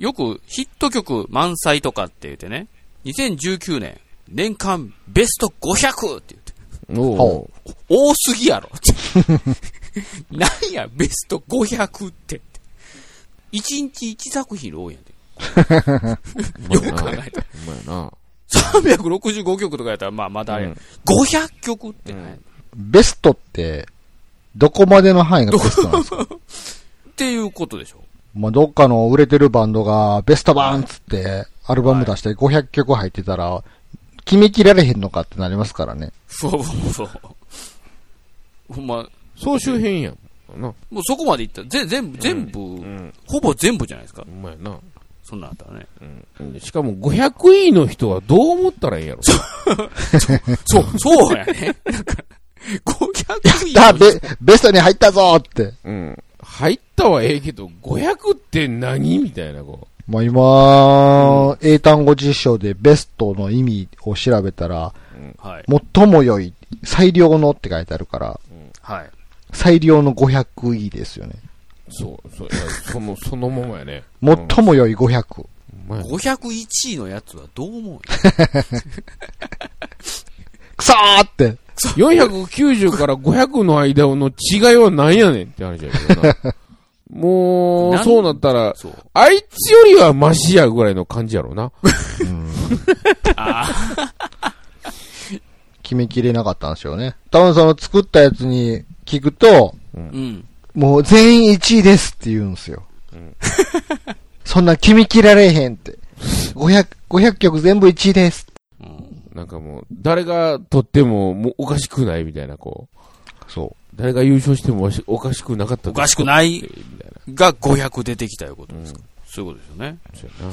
よくヒット曲満載とかって言ってね、2019年、年間ベスト500って言って、お。多すぎやろって。なんや、ベスト500ってって。1日1作品多いやんて。よく考えたら。ほんまやな。365曲とかやったら、まあまだあれ、うん500曲ってね、ベストって、どこまでの範囲がベストなんですか？っていうことでしょ。まあ、どっかの売れてるバンドがベストバンっつって、アルバム出して500曲入ってたら、決めきられへんのかってなりますからね。そうそう。ほんま、総集編やん。な。もうそこまでいったら、ぜ全部、全部、うん。ほぼ全部じゃないですか。ほんまやな。そんなんあったらね。うん。しかも500位の人はどう思ったらいいんやろ？そう、そうやね。なんか、500位ベ、ベストに入ったぞって。うん。入ったはええけど、500って何？みたいな、こまあ今、英単語辞書でベストの意味を調べたら、はい。最も良い、最良のって書いてあるから、はい。最良の500位ですよね。う。そう、そう、その、そのままやね。最も良い500。ほんまや501位のやつはどう思う？よ くそーって。490から500の間の違いは何やねんって話やけどな。もう、なんそうなったら。あいつよりはマシやぐらいの感じやろな。あ決めきれなかったんですよね。多分その作ったやつに聞くと、あ、うん。もう全員1位ですって言うんですよ。そんな決めきられへんって。500、500曲全部1位です。うんなんかもう、誰が取ってももうおかしくないみたいな、こう。そ誰が優勝してもおかしくなかったおかしくない。が500出てきたいうことですか。そういうことですよね。そうやな。